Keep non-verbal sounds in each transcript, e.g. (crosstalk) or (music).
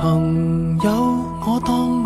朋友，我当。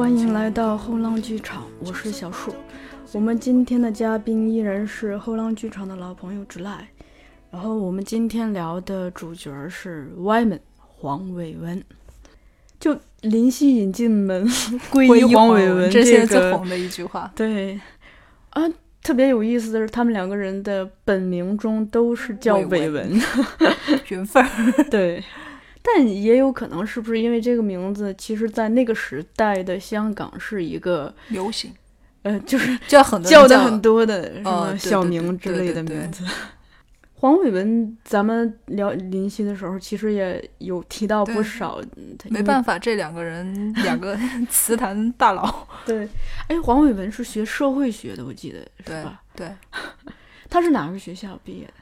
欢迎来到后浪剧场，我是小树。我们今天的嘉宾依然是后浪剧场的老朋友 July。然后我们今天聊的主角是 Wyman 黄伟文，就林夕引进门 (laughs) 归黄伟文，这些最红的一句话。(laughs) 对，啊，特别有意思的是，他们两个人的本名中都是叫伟文，(laughs) 缘分儿。对。但也有可能是不是因为这个名字，其实，在那个时代的香港是一个流行，呃，就是叫很叫的很多的什么小名之类的名字。黄伟文，咱们聊林夕的时候，其实也有提到不少。没办法，这两个人，两个 (laughs) 词坛大佬。对，哎，黄伟文是学社会学的，我记得。是吧？对，(laughs) 他是哪个学校毕业的？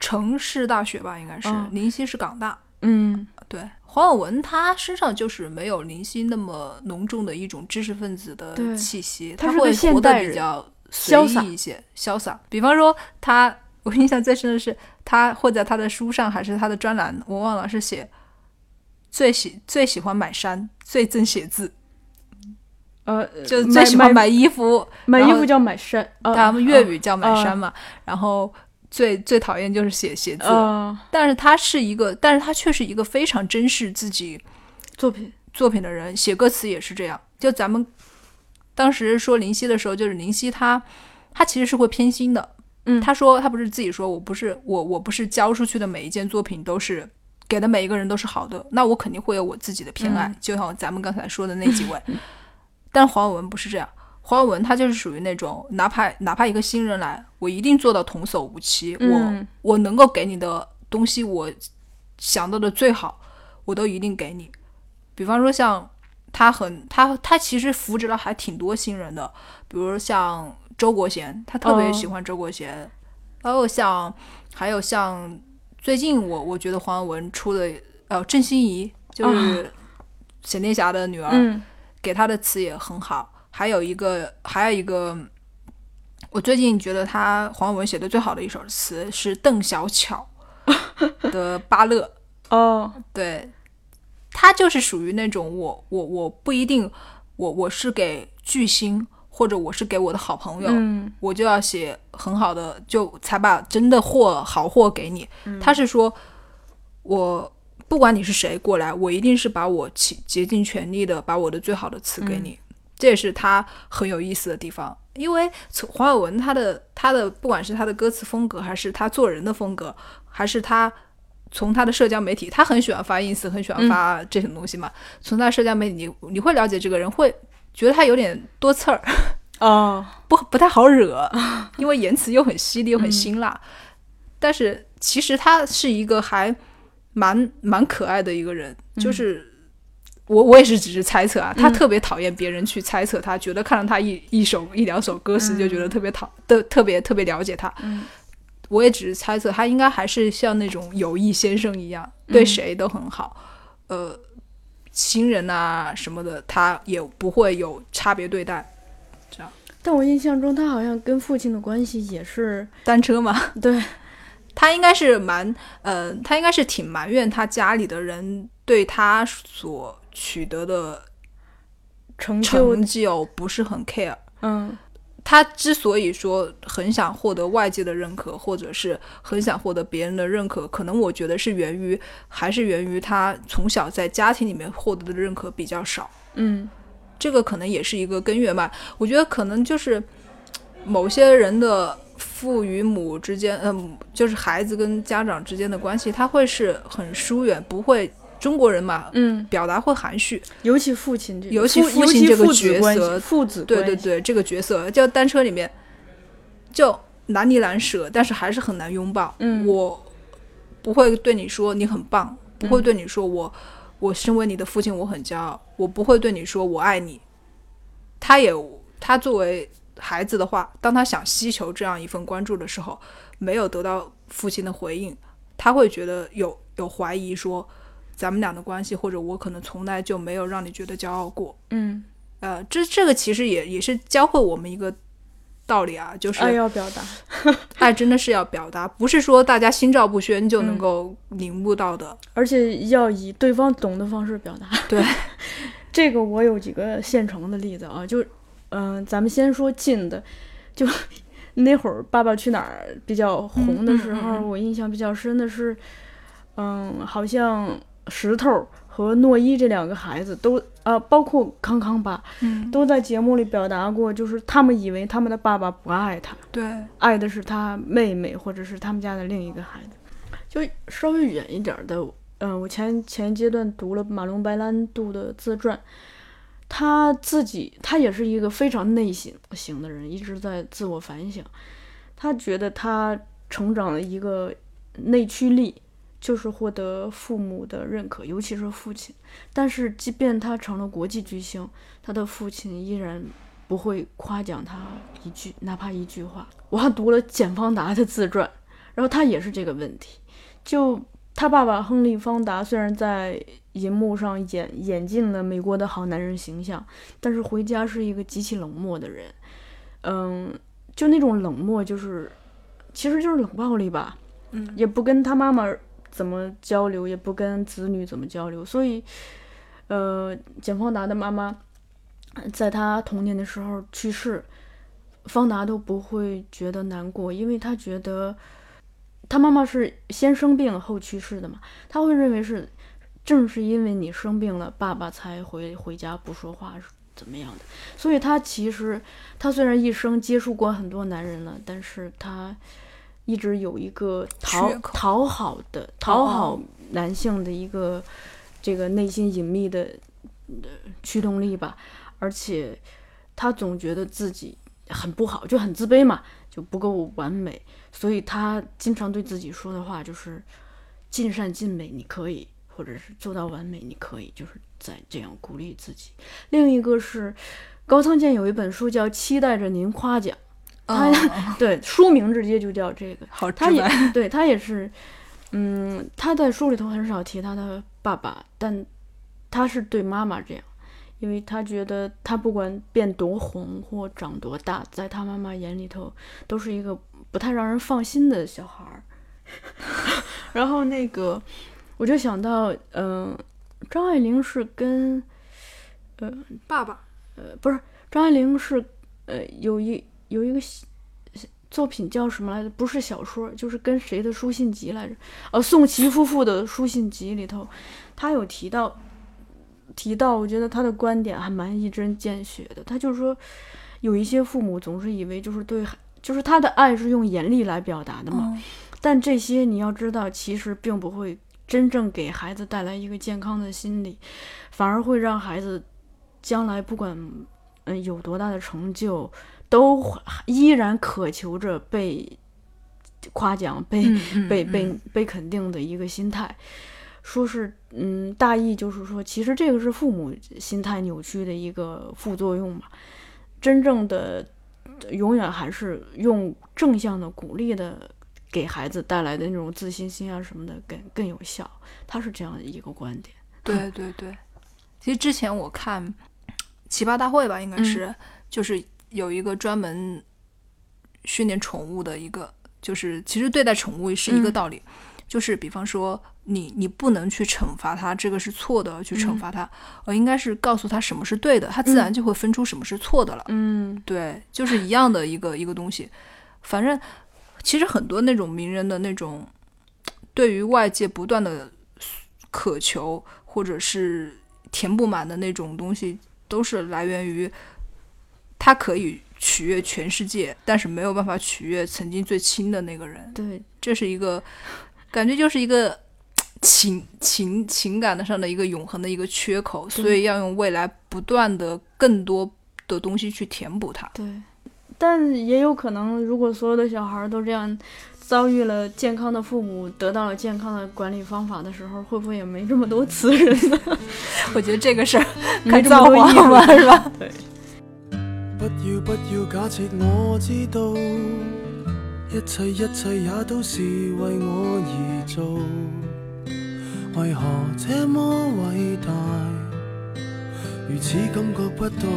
城市大学吧，应该是。林夕是港大。嗯。对黄晓文，他身上就是没有林夕那么浓重的一种知识分子的气息，他会活得比较潇洒一些，潇洒。比方说他，我印象最深的是他会在他的书上还是他的专栏，我忘了是写最喜最喜欢买衫，最憎写字。呃，就最喜欢买衣服，买衣服叫买衫，他们粤语叫买衫嘛，然后。最最讨厌就是写写字，但是他是一个，但是他却是一个非常珍视自己作品作品的人，写歌词也是这样。就咱们当时说林夕的时候，就是林夕他他其实是会偏心的。嗯，他说他不是自己说，我不是我我不是交出去的每一件作品都是给的每一个人都是好的，那我肯定会有我自己的偏爱，就像咱们刚才说的那几位，(laughs) 但黄伟文不是这样。黄文他就是属于那种，哪怕哪怕一个新人来，我一定做到童叟无欺。我我能够给你的东西，我想到的最好，我都一定给你。比方说像他很他他其实扶持了还挺多新人的，比如像周国贤，他特别喜欢周国贤。哦，像还有像最近我我觉得黄文出的呃郑欣宜就是闪电侠的女儿，给他的词也很好。还有一个，还有一个，我最近觉得他黄文写的最好的一首词是邓小巧 (laughs) 的《巴乐》哦，对，他就是属于那种我我我不一定我我是给巨星或者我是给我的好朋友，我就要写很好的，就才把真的货好货给你。他是说，我不管你是谁过来，我一定是把我竭尽全力的把我的最好的词给你。这也是他很有意思的地方，因为从黄晓文他的他的不管是他的歌词风格，还是他做人的风格，还是他从他的社交媒体，他很喜欢发 ins，很喜欢发这种东西嘛。从他社交媒体，你你会了解这个人，会觉得他有点多刺儿啊，(laughs) 不不太好惹，(laughs) 因为言辞又很犀利，又很辛辣。但是其实他是一个还蛮蛮可爱的一个人，就是。我我也是只是猜测啊，他特别讨厌别人去猜测，他觉得看了他一一首一两首歌词就觉得特别讨，的特别特别了解他。嗯，我也只是猜测，他应该还是像那种友谊先生一样，对谁都很好。呃，亲人啊什么的，他也不会有差别对待，这样。但我印象中，他好像跟父亲的关系也是单车嘛，(laughs) 对，他应该是蛮呃，他应该是挺埋怨他家里的人对他所。取得的成成绩哦不是很 care，嗯，他之所以说很想获得外界的认可，或者是很想获得别人的认可，可能我觉得是源于还是源于他从小在家庭里面获得的认可比较少，嗯，这个可能也是一个根源吧。我觉得可能就是某些人的父与母之间，嗯，就是孩子跟家长之间的关系，他会是很疏远，不会。中国人嘛，嗯，表达会含蓄，尤其父亲这，尤其父亲这个角色，父子对对对，这个角色就单车里面，就难离难舍，但是还是很难拥抱。我不会对你说你很棒，不会对你说我，我身为你的父亲我很骄傲，我不会对你说我爱你。他也他作为孩子的话，当他想希求这样一份关注的时候，没有得到父亲的回应，他会觉得有有怀疑说。咱们俩的关系，或者我可能从来就没有让你觉得骄傲过。嗯，呃，这这个其实也也是教会我们一个道理啊，就是爱要表达，(laughs) 爱真的是要表达，不是说大家心照不宣就能够领悟到的，而且要以对方懂的方式表达。对，(laughs) 这个我有几个现成的例子啊，就嗯，咱们先说近的，就 (laughs) 那会儿《爸爸去哪儿》比较红的时候，我印象比较深的是，嗯，好像。石头和诺伊这两个孩子都啊，包括康康吧，都在节目里表达过，就是他们以为他们的爸爸不爱他，对，爱的是他妹妹或者是他们家的另一个孩子。就稍微远一点的，嗯，我前前阶段读了马龙·白兰度的自传，他自己他也是一个非常内省型的人，一直在自我反省。他觉得他成长了一个内驱力。就是获得父母的认可，尤其是父亲。但是，即便他成了国际巨星，他的父亲依然不会夸奖他一句，哪怕一句话。我还读了简·方达的自传，然后他也是这个问题。就他爸爸亨利·方达虽然在银幕上演演尽了美国的好男人形象，但是回家是一个极其冷漠的人。嗯，就那种冷漠，就是其实就是冷暴力吧。嗯，也不跟他妈妈。怎么交流也不跟子女怎么交流，所以，呃，简方达的妈妈在他童年的时候去世，方达都不会觉得难过，因为他觉得他妈妈是先生病后去世的嘛，他会认为是正是因为你生病了，爸爸才回回家不说话怎么样的，所以他其实他虽然一生接触过很多男人了，但是他。一直有一个讨讨好的讨好男性的一个这个内心隐秘的驱动力吧，而且他总觉得自己很不好，就很自卑嘛，就不够完美，所以他经常对自己说的话就是尽善尽美，你可以，或者是做到完美，你可以，就是在这样鼓励自己。另一个是高仓健有一本书叫《期待着您夸奖》。他 (laughs) 对书名直接就叫这个，好他也对他也是，嗯，他在书里头很少提他的爸爸，但他是对妈妈这样，因为他觉得他不管变多红或长多大，在他妈妈眼里头都是一个不太让人放心的小孩儿。(laughs) 然后那个我就想到，嗯，张爱玲是跟呃爸爸呃不是，张爱玲是呃有一。有一个作品叫什么来着？不是小说，就是跟谁的书信集来着？呃，宋琦夫妇的书信集里头，他有提到，提到，我觉得他的观点还蛮一针见血的。他就是说，有一些父母总是以为就是对孩，就是他的爱是用严厉来表达的嘛。但这些你要知道，其实并不会真正给孩子带来一个健康的心理，反而会让孩子将来不管嗯有多大的成就。都依然渴求着被夸奖、被被被被肯定的一个心态，说是嗯，大意就是说，其实这个是父母心态扭曲的一个副作用嘛。真正的永远还是用正向的鼓励的，给孩子带来的那种自信心啊什么的，更更有效。他是这样一个观点。对对对，其实之前我看《奇葩大会》吧，应该是就是。有一个专门训练宠物的一个，就是其实对待宠物是一个道理，就是比方说你你不能去惩罚它，这个是错的，去惩罚它，呃，应该是告诉它什么是对的，它自然就会分出什么是错的了。嗯，对，就是一样的一个一个东西。反正其实很多那种名人的那种对于外界不断的渴求，或者是填不满的那种东西，都是来源于。他可以取悦全世界，但是没有办法取悦曾经最亲的那个人。对，这是一个感觉，就是一个情情情感的上的一个永恒的一个缺口，所以要用未来不断的更多的东西去填补它。对，但也有可能，如果所有的小孩都这样遭遇了健康的父母，得到了健康的管理方法的时候，会不会也没这么多词人呢？(laughs) (laughs) 我觉得这个事儿看造化是吧？对。不要不要假设我知道一切一切也都是为我而做，为何这么伟大，如此感觉不到？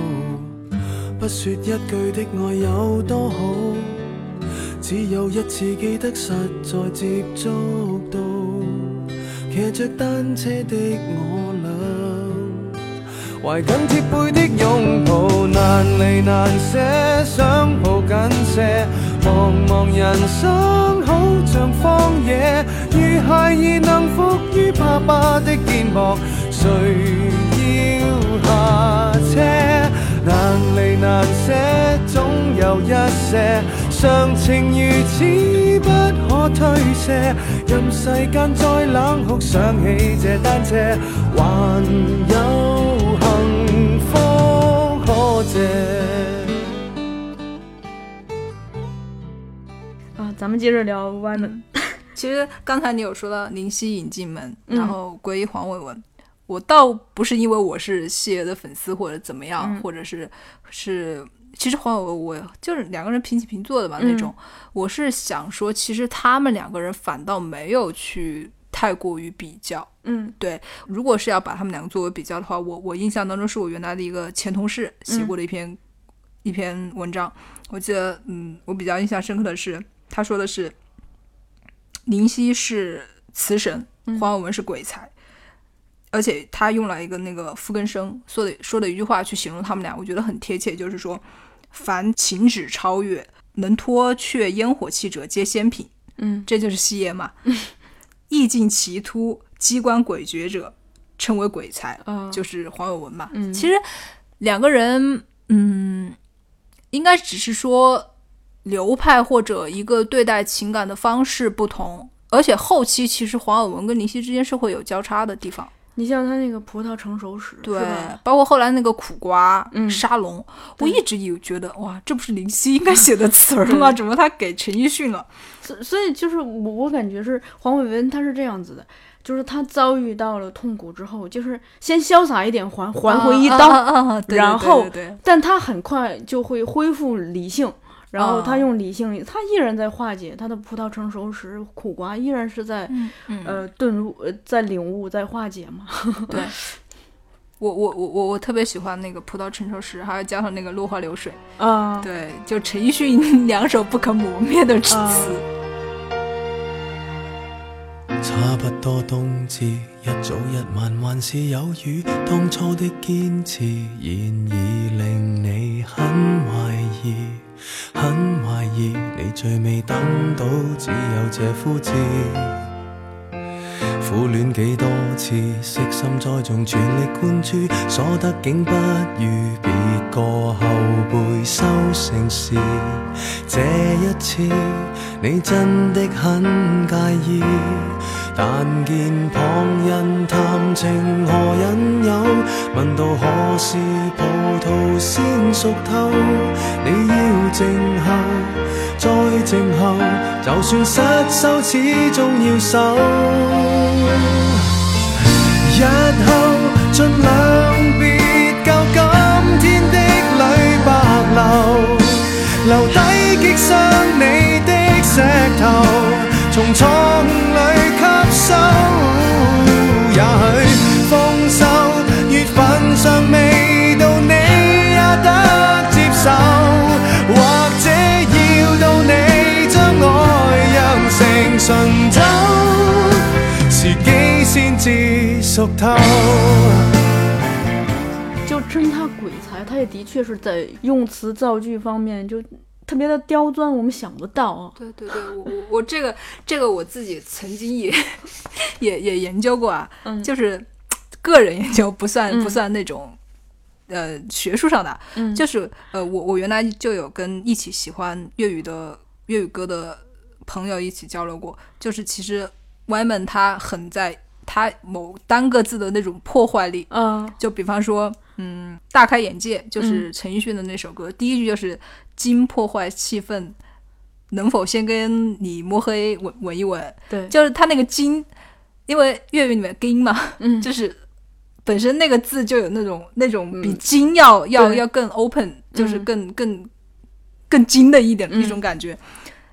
不说一句的爱有多好，只有一次记得实在接触到，骑着单车的我。怀紧贴背的拥抱，难离难舍，想抱紧些。茫茫人生好像荒野，如孩儿能伏于爸爸的肩膊，谁要下车？难离难舍，总有一些，常情如此不可推卸。任世间再冷酷，想起这单车，还有。啊，咱们接着聊完了。(laughs) 其实刚才你有说到林夕引进门，然后归黄伟文。我倒不是因为我是谢爷的粉丝或者怎么样，或者是是，其实黄伟文我就是两个人平起平坐的吧那种。我是想说，其实他们两个人反倒没有去。太过于比较，嗯，对。如果是要把他们两个作为比较的话，我我印象当中是我原来的一个前同事写过的一篇一篇文章，我记得，嗯，我比较印象深刻的是他说的是，林夕是词神，黄晓文是鬼才，而且他用了一个那个傅根生说的说的一句话去形容他们俩，我觉得很贴切，就是说，凡情指超越，能脱却烟火气者，皆仙品。嗯，这就是西爷嘛。意境奇突、机关诡谲者，称为鬼才，就是黄有文嘛。其实两个人，嗯，应该只是说流派或者一个对待情感的方式不同，而且后期其实黄有文跟林夕之间是会有交叉的地方。你像他那个葡萄成熟时，对，包括后来那个苦瓜沙龙，我一直有觉得，哇，这不是林夕应该写的词儿吗？(laughs) 怎么他给陈奕迅了。(laughs) 所所以就是我我感觉是黄伟文，他是这样子的，就是他遭遇到了痛苦之后，就是先潇洒一点，还还回一刀，然后，但他很快就会恢复理性。然后他用理性，他依然在化解。他的葡萄成熟时，苦瓜依然是在，呃，顿悟，在领悟，在化解嘛。(laughs) 对，我我我我我特别喜欢那个葡萄成熟时，还有加上那个落花流水。啊，对，就陈奕迅 (laughs) 两首不可磨灭的怀词。很怀疑你最尾等到只有这枯枝，苦恋几多次，悉心栽种，全力灌注，所得竟不如别个后辈收成时。这一次，你真的很介意。但见旁人谈情何引诱，问到何时葡萄先熟透？你要静候，再静候，就算失手，始终要守。日后尽量别教今天的泪白流，留低击伤你的石头，从错误里。手，也许丰收月份尚未到，你也得接受，或者要到你将爱酿成醇酒，时机先至熟透。就真他鬼才，他也的确是在用词造句方面就。特别的刁钻，我们想不到。啊。对对对，我 (laughs) 我这个这个我自己曾经也 (laughs) 也也研究过啊，嗯，就是个人研究，不算不算那种呃学术上的，嗯，就是呃，我我原来就有跟一起喜欢粤语的粤语歌的朋友一起交流过，就是其实 Yman 他很在他某单个字的那种破坏力，嗯，就比方说，嗯，大开眼界就是陈奕迅的那首歌，第一句就是。金破坏气氛，能否先跟你摸黑吻吻一吻？对，就是他那个金，因为粤语里面金嘛，(laughs) 就是本身那个字就有那种那种比金要要要更 open，就是更更更金的一点一种感觉，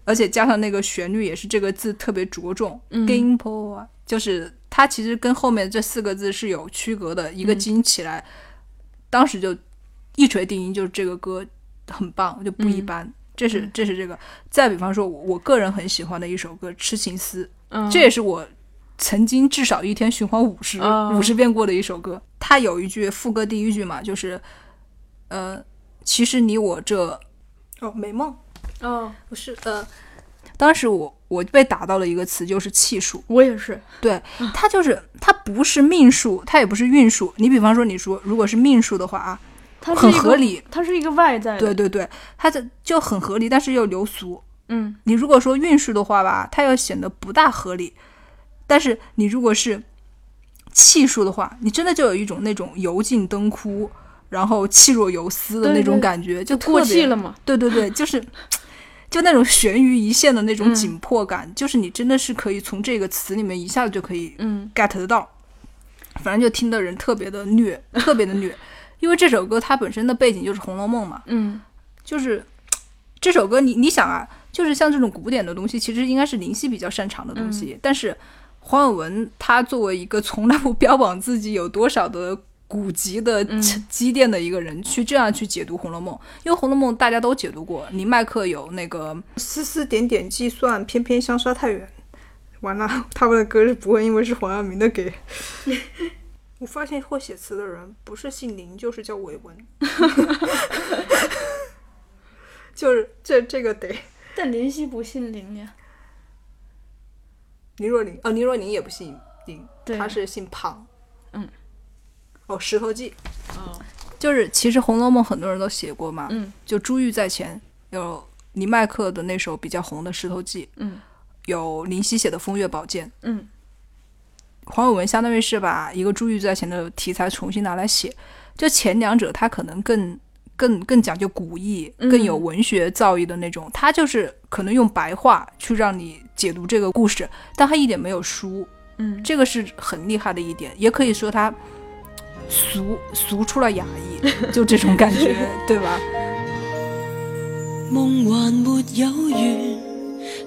而且加上那个旋律也是这个字特别着重，金破，就是它其实跟后面这四个字是有区隔的，一个金起来，当时就一锤定音，就是这个歌。很棒，就不一般。这是，这是这个。再比方说，我个人很喜欢的一首歌《痴情思》，这也是我曾经至少一天循环五十五十遍过的一首歌。它有一句副歌第一句嘛，就是“呃，其实你我这哦美梦哦不是呃”。当时我我被打到了一个词，就是气数。我也是，对它就是它不是命数，它也不是运数。你比方说你说如果是命数的话啊。它很合理，它是一个外在，对对对，它就就很合理，但是又流俗。嗯，你如果说运势的话吧，它要显得不大合理；但是你如果是气数的话，你真的就有一种那种油尽灯枯，然后气若游丝的那种感觉，就过气了嘛。对对对，(laughs) 就是就那种悬于一线的那种紧迫感，就是你真的是可以从这个词里面一下子就可以 get 得到，反正就听的人特别的虐，(laughs) 特别的虐。因为这首歌它本身的背景就是《红楼梦》嘛，嗯，就是这首歌你你想啊，就是像这种古典的东西，其实应该是林夕比较擅长的东西。但是黄伟文他作为一个从来不标榜自己有多少的古籍的积淀的一个人，去这样去解读《红楼梦》，因为《红楼梦》大家都解读过，你麦克有那个丝丝点点计算，偏偏相差太远，完了他们的歌是不会因为是黄晓明的给。我发现会写词的人不是姓林，就是叫伟文。哈哈哈哈哈。就是这这个得，(laughs) 但林夕不姓林呀。林若琳哦，林若琳也不姓林，他是姓庞。嗯。哦，石头记。哦。就是其实《红楼梦》很多人都写过嘛。嗯。就朱玉在前有尼麦克的那首比较红的《石头记》。嗯。有林夕写的《风月宝鉴》。嗯。黄伟文相当于是把一个《珠玉在前》的题材重新拿来写，就前两者他可能更更更讲究古意，更有文学造诣的那种。他就是可能用白话去让你解读这个故事，但他一点没有输，嗯，这个是很厉害的一点，也可以说他俗俗出了雅意，(laughs) 就这种感觉，(laughs) 对吧？梦还没有有圆，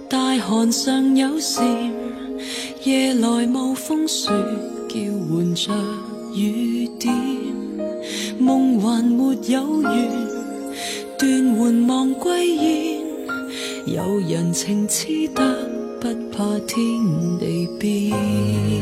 大寒尚夜来冒风雪，叫唤着雨点。梦还没有完，断魂望归燕。有人情痴得不怕天地变。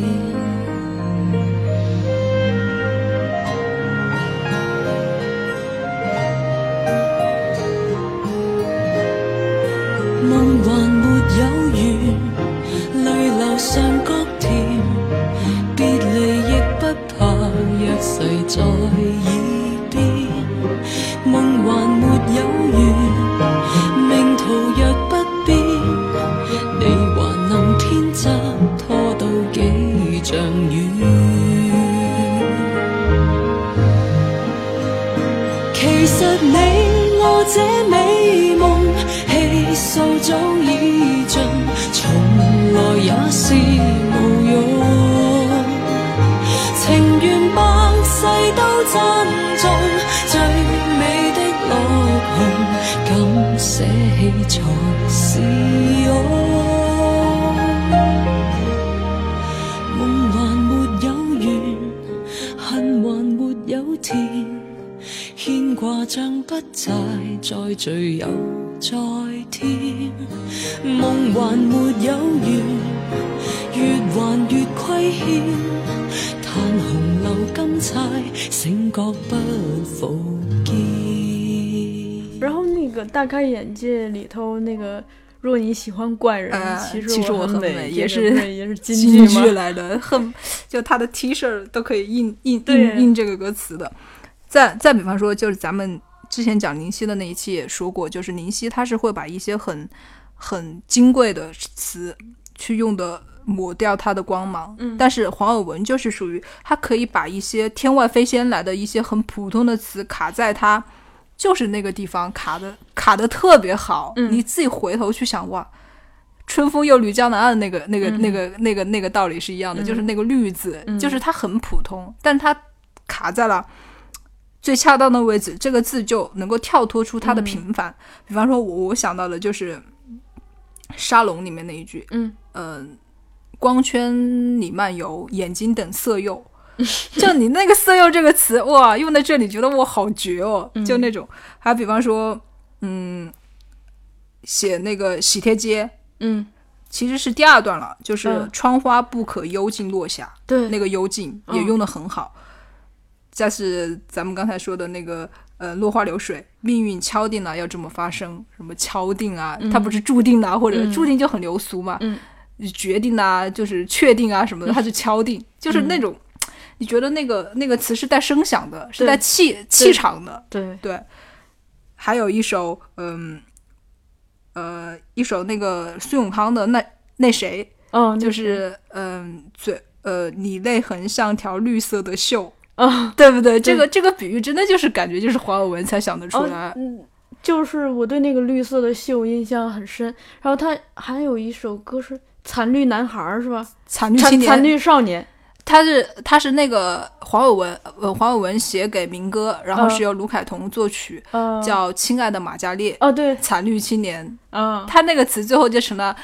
然后那个大开眼界里头那个，若你喜欢怪人，其实其实我很美，也是也是金句来的，恨就他的 T 恤都可以印印印印这个歌词的。再再比方说，就是咱们。之前讲林夕的那一期也说过，就是林夕他是会把一些很很金贵的词去用的，抹掉它的光芒。嗯，但是黄尔文就是属于他可以把一些天外飞仙来的一些很普通的词卡在它，就是那个地方卡的卡的特别好。嗯，你自己回头去想，哇，春风又绿江南岸那个那个那个那个那个道理是一样的，就是那个绿字，就是它很普通，但它卡在了。最恰当的位置，这个字就能够跳脱出它的平凡。比方说，我我想到的就是沙龙里面那一句，嗯嗯，光圈里漫游，眼睛等色诱。(laughs) 就你那个“色诱”这个词，哇，用在这里，觉得我好绝哦，就那种。还比方说，嗯，写那个喜帖街，嗯，其实是第二段了，就是窗花不可幽静落下，对，那个幽静也用的很好。再是咱们刚才说的那个呃，落花流水，命运敲定了要这么发生，什么敲定啊？它不是注定啊，或者注定就很流俗嘛。嗯，决定啊，就是确定啊什么的，它是敲定，就是那种你觉得那个那个词是带声响的，是带气气场的。对对。还有一首，嗯，呃，一首那个苏永康的那那谁，嗯，就是嗯，嘴呃，你泪痕像条绿色的锈。啊，(laughs) 对不对？这个这个比喻真的就是感觉就是黄伟文才想得出来。嗯，就是我对那个绿色的秀印象很深。然后他还有一首歌是《残绿男孩》是吧？残绿青年、残绿少年，他是他是那个黄伟文，呃，黄伟文写给民歌，然后是由卢凯彤作曲，叫《亲爱的马加烈》。哦，对，残绿青年。嗯，他那个词最后就成了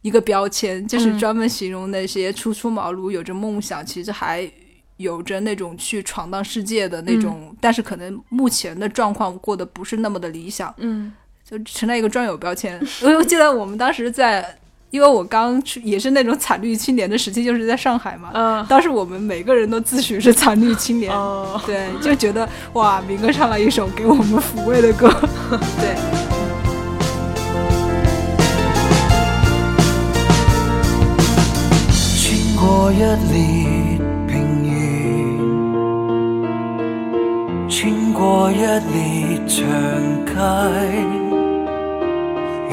一个标签，就是专门形容那些初出茅庐、有着梦想，其实还。有着那种去闯荡世界的那种，但是可能目前的状况过得不是那么的理想，嗯，就成了一个“专有标签。(laughs) 我记得我们当时在，因为我刚去也是那种“惨绿青年”的时期，就是在上海嘛，嗯，当时我们每个人都自诩是“惨绿青年”，哦，对，就觉得哇，明哥唱了一首给我们抚慰的歌，(laughs) 对。穿过一年。穿过一列长街，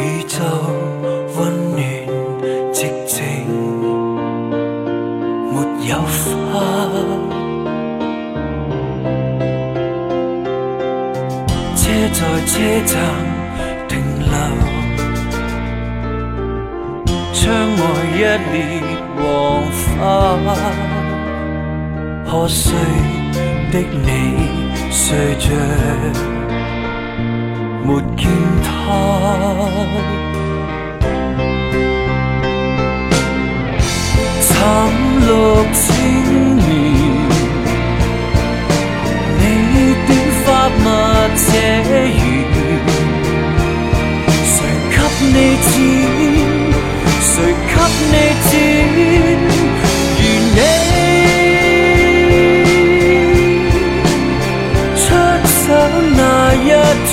宇宙温暖寂静，没有花。车在车站停留，窗外一列黄花，破碎的你。随着，没见他。惨绿千年，你短发墨者如谁？给你剪，谁给你剪？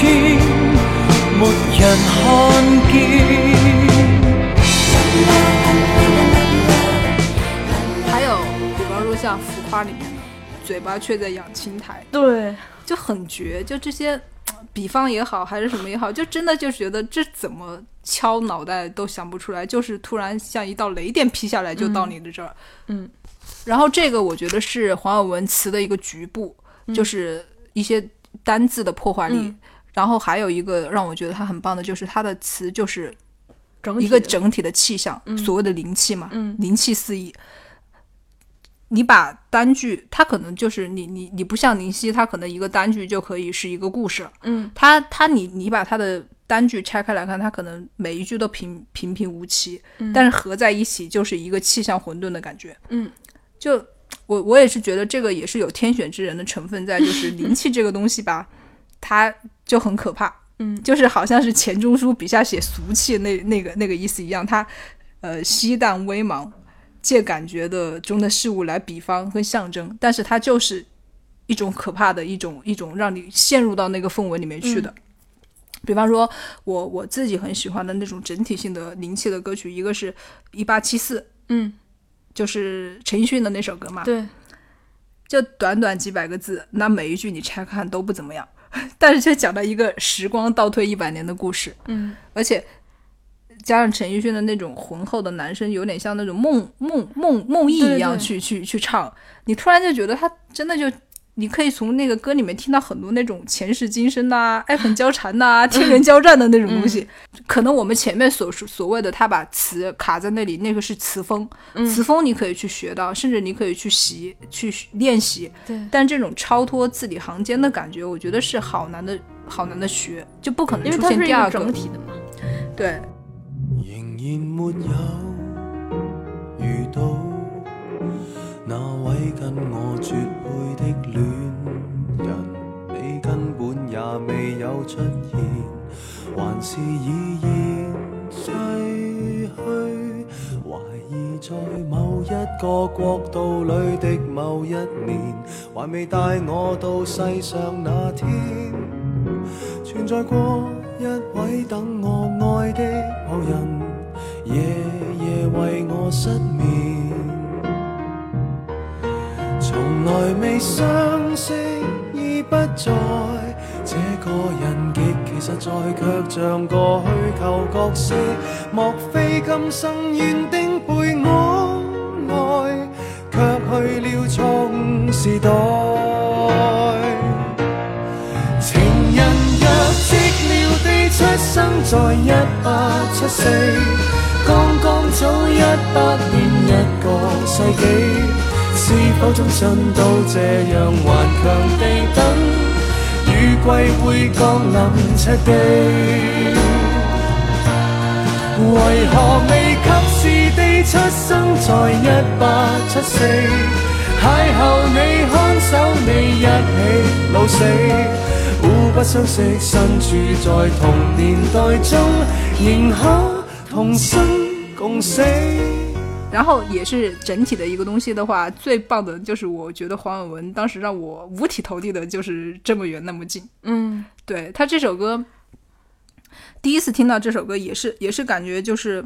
没人看见。还有，比方说像浮夸里面的“嘴巴却在养青苔”，对，就很绝。就这些，比方也好，还是什么也好，就真的就是觉得这怎么敲脑袋都想不出来，就是突然像一道雷电劈下来，就到你的这儿。嗯，然后这个我觉得是黄耳文词的一个局部，就是一些单字的破坏力。然后还有一个让我觉得他很棒的就是他的词就是一个整体的气象，所谓的灵气嘛，灵气四溢。你把单句，它可能就是你你你不像林夕，他可能一个单句就可以是一个故事。嗯，他他你你把他的单句拆开来看，他可能每一句都平平平无奇，但是合在一起就是一个气象混沌的感觉。嗯，就我我也是觉得这个也是有天选之人的成分在，就是灵气这个东西吧，它。就很可怕，嗯，就是好像是钱钟书笔下写俗气那那个那个意思一样，他，呃，虚淡微茫，借感觉的中的事物来比方跟象征，但是它就是一种可怕的一种一种让你陷入到那个氛围里面去的。比方说，我我自己很喜欢的那种整体性的灵气的歌曲，一个是一八七四，嗯，就是陈奕迅的那首歌嘛，对，就短短几百个字，那每一句你拆看都不怎么样。(laughs) 但是却讲到一个时光倒退一百年的故事，嗯，而且加上陈奕迅的那种浑厚的男声，有点像那种梦梦梦梦忆一样去去去唱，你突然就觉得他真的就。你可以从那个歌里面听到很多那种前世今生呐、(laughs) 爱恨交缠呐、(laughs) 天人交战的那种东西。可能我们前面所说所谓的他把词卡在那里，那个是词风，词风你可以去学到，甚至你可以去习去练习。对，但这种超脱字里行间的感觉，我觉得是好难的，好难的学，就不可能出现第二个。对。仍然没有遇到。那位跟我绝配的恋人，你根本也未有出现，还是已然逝去？怀疑在某一个国度里的某一年，还未带我到世上那天，存在过一位等我爱的某人，夜夜为我失眠。从来未相识，已不在。这个人极其实在，却像个虚构角色。莫非今生缘定陪我爱，却去了错误时代。情人若寂寥地出生在一八七四，刚刚早一百年一个世纪。是否终身都这样顽强地等？雨季会降临赤地，为何未及时地出生在一八七四？邂逅你看守你一起老死，互不相识，身处在同年代中，仍可同生共死。然后也是整体的一个东西的话，最棒的就是我觉得黄伟文当时让我五体投地的就是这么远那么近。嗯，对他这首歌，第一次听到这首歌也是也是感觉就是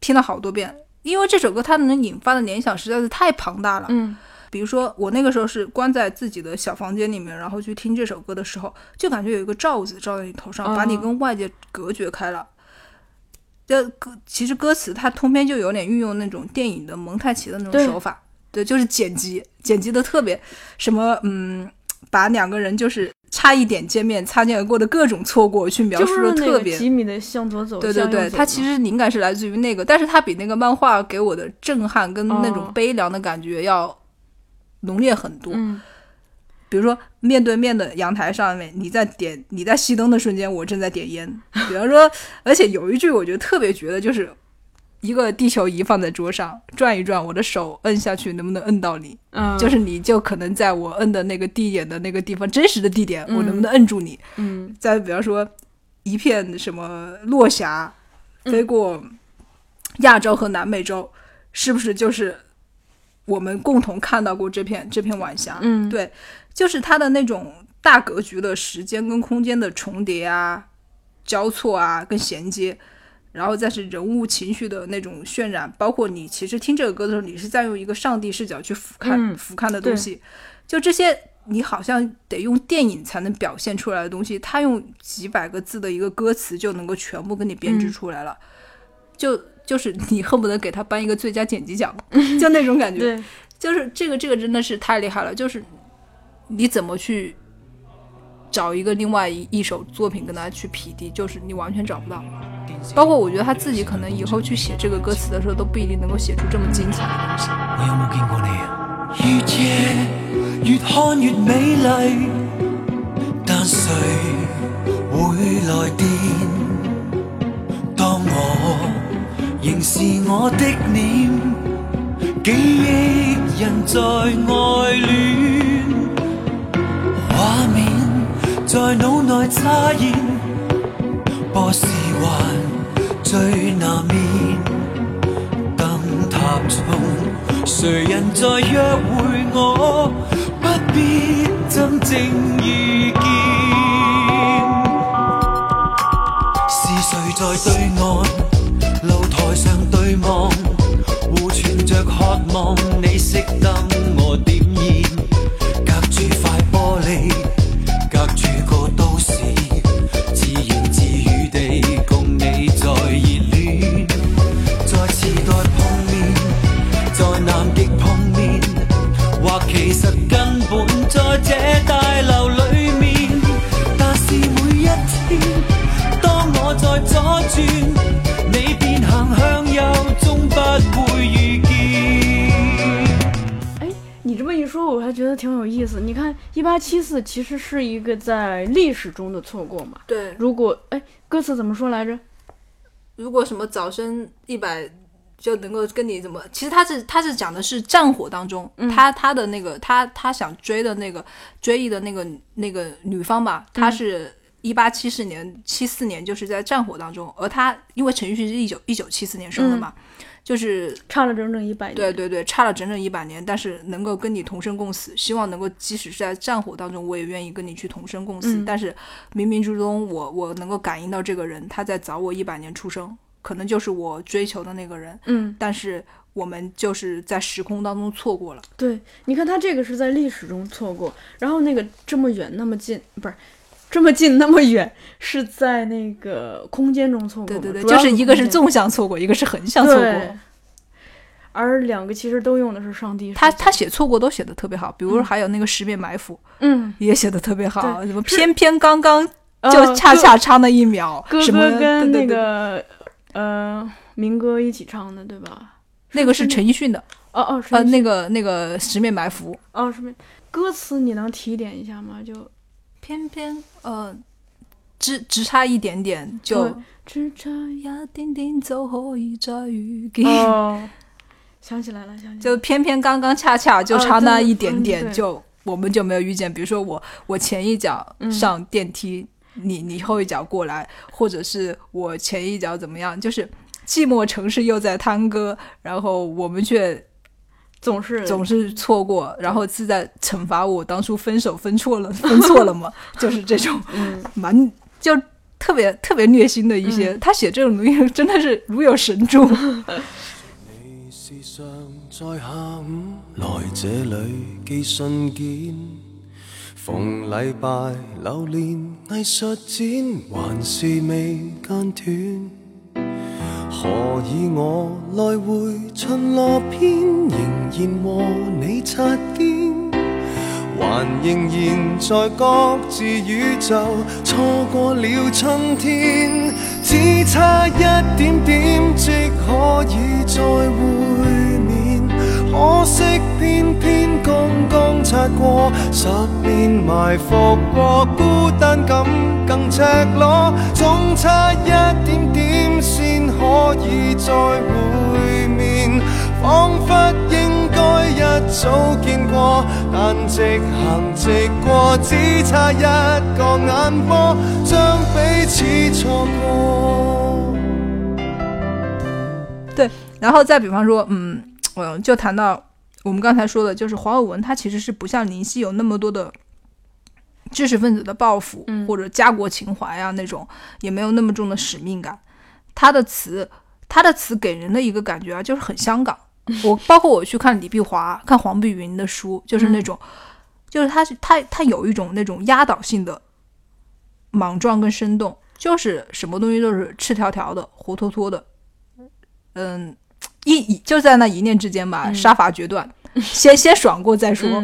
听了好多遍，因为这首歌它能引发的联想实在是太庞大了。嗯，比如说我那个时候是关在自己的小房间里面，然后去听这首歌的时候，就感觉有一个罩子罩在你头上，把你跟外界隔绝开了。这歌其实歌词它通篇就有点运用那种电影的蒙太奇的那种手法，对，就是剪辑，剪辑的特别什么，嗯，把两个人就是差一点见面、擦肩而过的各种错过去描述的特别。吉米的向左走，对对对，它其实灵感是来自于那个，但是它比那个漫画给我的震撼跟那种悲凉的感觉要浓烈很多。比如说，面对面的阳台上面，你在点你在熄灯的瞬间，我正在点烟。(laughs) 比方说，而且有一句我觉得特别绝的，就是一个地球仪放在桌上转一转，我的手摁下去能不能摁到你？嗯，就是你就可能在我摁的那个地点的那个地方，真实的地点，我能不能摁住你？嗯。再比方说，一片什么落霞飞过亚洲和南美洲，是不是就是我们共同看到过这片这片晚霞？嗯，对。就是他的那种大格局的时间跟空间的重叠啊、交错啊、跟衔接，然后再是人物情绪的那种渲染，包括你其实听这个歌的时候，你是在用一个上帝视角去俯瞰、俯瞰的东西。就这些，你好像得用电影才能表现出来的东西，他用几百个字的一个歌词就能够全部给你编织出来了。就就是你恨不得给他颁一个最佳剪辑奖，就那种感觉。(laughs) 就是这个，这个真的是太厉害了，就是。你怎么去找一个另外一一首作品跟他去匹敌？就是你完全找不到。包括我觉得他自己可能以后去写这个歌词的时候，都不一定能够写出这么精彩的东西。当我我仍是的在在脑内叉现，博士还最难眠，灯塔中谁人在约会我？不必真正遇见，是谁在对岸露台上对望，互存着渴望，你熄灯我点燃，隔住块玻璃。他七四其实是一个在历史中的错过嘛。对，如果哎，歌词怎么说来着？如果什么早生一百就能够跟你怎么？其实他是他是讲的是战火当中，他他的那个他他想追的那个追忆的那个那个女方吧，她是一八七四年七四年就是在战火当中，而他因为陈奕迅是一九一九七四年生的嘛。就是差了整整一百年，对对对，差了整整一百年。但是能够跟你同生共死，希望能够即使是在战火当中，我也愿意跟你去同生共死。但是冥冥之中，我我能够感应到这个人，他在早我一百年出生，可能就是我追求的那个人。嗯，但是我们就是在时空当中错过了。对，你看他这个是在历史中错过，然后那个这么远那么近，不是。这么近那么远，是在那个空间中错过，对对对，就是一个是纵向错过，一个是横向错过，而两个其实都用的是上帝。他他写错过都写的特别好，比如说还有那个《十面埋伏》，嗯，也写的特别好，怎么偏偏刚刚就恰恰差那一秒，哥哥跟那个呃明哥一起唱的，对吧？那个是陈奕迅的，哦哦，是那个那个《十面埋伏》哦，十面。歌词你能提点一下吗？就。偏偏呃，只只差一点点就只差一点点就可以再遇见。想起来了，想就偏偏刚刚恰恰就差那一点点，就我们就没有遇见。比如说我我前一脚上电梯，你你后一脚过来，或者是我前一脚怎么样，就是寂寞城市又在探戈，然后我们却。总是总是错过，然后是在惩罚我当初分手分错了，(laughs) 分错了嘛，就是这种，(laughs) 蛮就特别特别虐心的一些。他写这种东西真的是如有神助。何以我来回巡逻，偏仍然和你擦肩？还仍然在各自宇宙错过了春天，只差一点点即可以再会面。可惜偏偏刚刚擦过，十年埋伏过，孤单感更赤裸，总差一点点先。可以再会面仿佛应该一早见过但直行直过只差一个眼波将彼此错过对然后再比方说嗯我就谈到我们刚才说的就是黄伟文他其实是不像林夕有那么多的知识分子的抱负或者家国情怀啊那种也没有那么重的使命感他的词，他的词给人的一个感觉啊，就是很香港。我包括我去看李碧华、看黄碧云的书，就是那种，就是他他他有一种那种压倒性的莽撞跟生动，就是什么东西都是赤条条的、活脱脱的，嗯，一就在那一念之间吧，杀伐决断，先先爽过再说，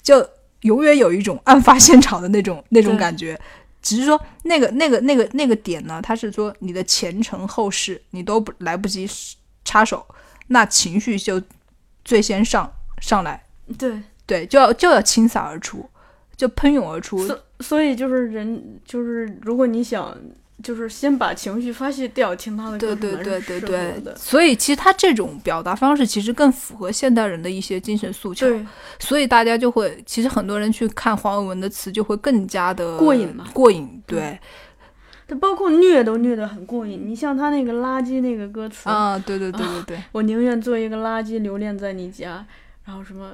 就永远有一种案发现场的那种那种感觉。只是说那个那个那个那个点呢，他是说你的前程后事你都不来不及插手，那情绪就最先上上来，对对，就要就要倾洒而出，就喷涌而出。所所以就是人就是如果你想。就是先把情绪发泄掉，听他的歌对对对对对。所以其实他这种表达方式其实更符合现代人的一些精神诉求。对，所以大家就会，其实很多人去看黄伟文的词就会更加的过瘾嘛。过瘾，对。他包括虐都虐得很过瘾。你像他那个垃圾那个歌词啊，对对对对对。(laughs) 我宁愿做一个垃圾，留恋在你家。然后什么，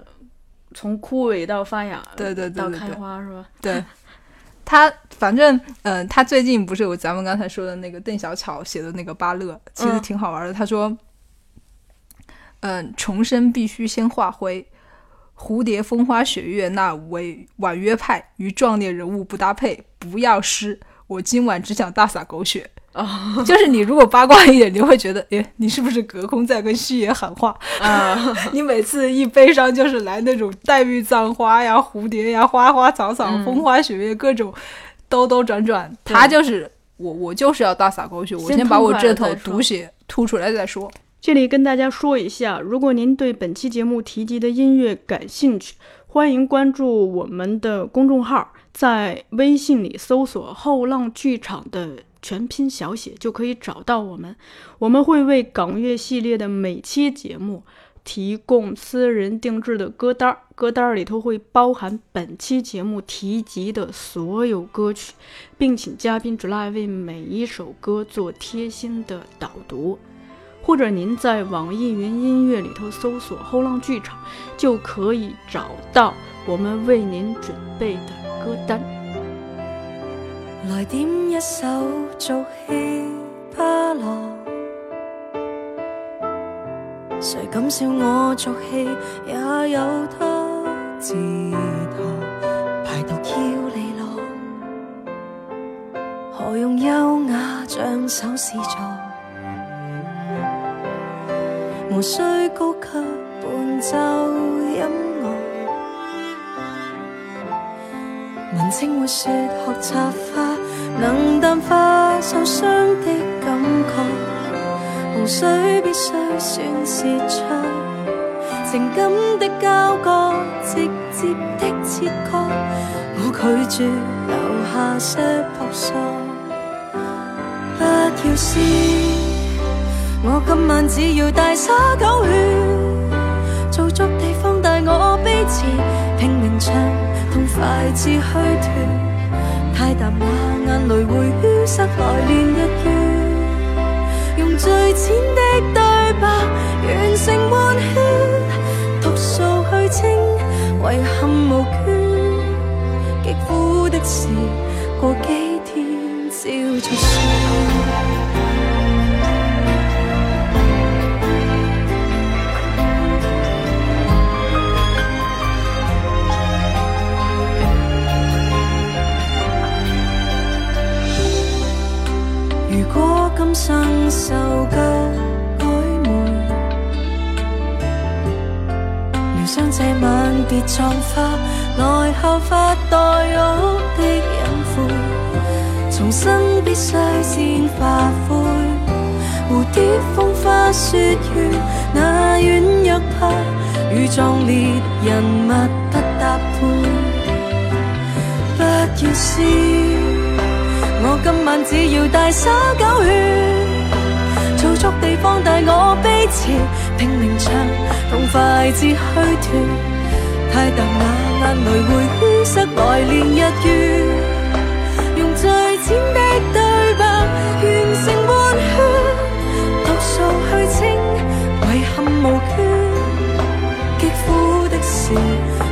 从枯萎到发芽，对对对，到开花是吧？对。(laughs) 他。反正，嗯，他最近不是有咱们刚才说的那个邓小巧写的那个巴乐，其实挺好玩的。他说，嗯，重生必须先化灰，蝴蝶风花雪月那为婉约派与壮烈人物不搭配，不要诗。我今晚只想大洒狗血。就是你如果八卦一点，你会觉得，哎，你是不是隔空在跟虚爷喊话 (laughs) 啊？(laughs) 你每次一悲伤就是来那种黛玉葬花呀、蝴蝶呀、花花草草、风花雪月各种。兜兜转转，他就是我，我就是要大洒狗血，我先把我这头毒血吐出来再说。这里跟大家说一下，如果您对本期节目提及的音乐感兴趣，欢迎关注我们的公众号，在微信里搜索“后浪剧场”的全拼小写就可以找到我们。我们会为港乐系列的每期节目。提供私人定制的歌单歌单里头会包含本期节目提及的所有歌曲，并请嘉宾 j u l 为每一首歌做贴心的导读。或者您在网易云音乐里头搜索“后浪剧场”，就可以找到我们为您准备的歌单。来点一首《巴谁敢笑我作戏，也有他自得。排毒要利落，何用优雅像手是座？无需高级伴奏音乐，文青会说学插花，能淡化受伤的感觉。情绪必须算是唱，情感的交割，直接的切割，我拒绝留下些扑朔。不要试，我今晚只要大洒狗血，做足地放大我悲切，拼命唱痛快至虚脱，太淡雅眼泪会淤塞，来年一月。浅的对白，完成换圈，独诉去清，遗憾无缺。极苦的事，过激。如果今生受够改换，疗伤这晚别葬花，来后发代哭的隐晦，重生必须先发灰。蝴蝶风花雪月那软弱怕与壮烈人物不搭配，不要笑。我今晚只要大洒狗血，做足地方带我悲切，拼命唱痛快至虚脱。太淡那眼泪会淤塞，来年一月，用最浅的对白完成换血，毒素去清，遗憾无缺。极苦的事，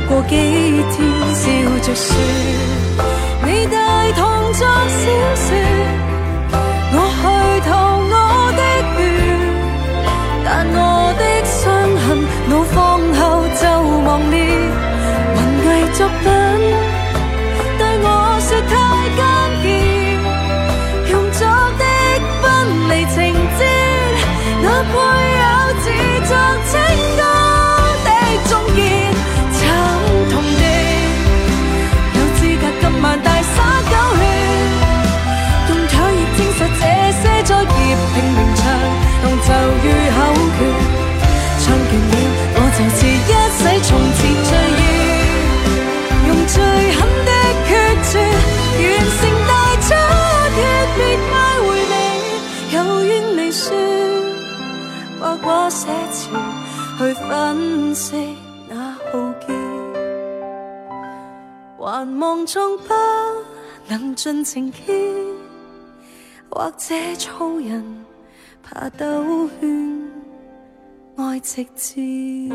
过几天笑着说。大同作小说，我去逃我的缘，但我的伤痕，怒放后就忘了，还继续不。粉饰那浩劫，还望众不能尽情见，或者粗人怕兜圈，爱直接。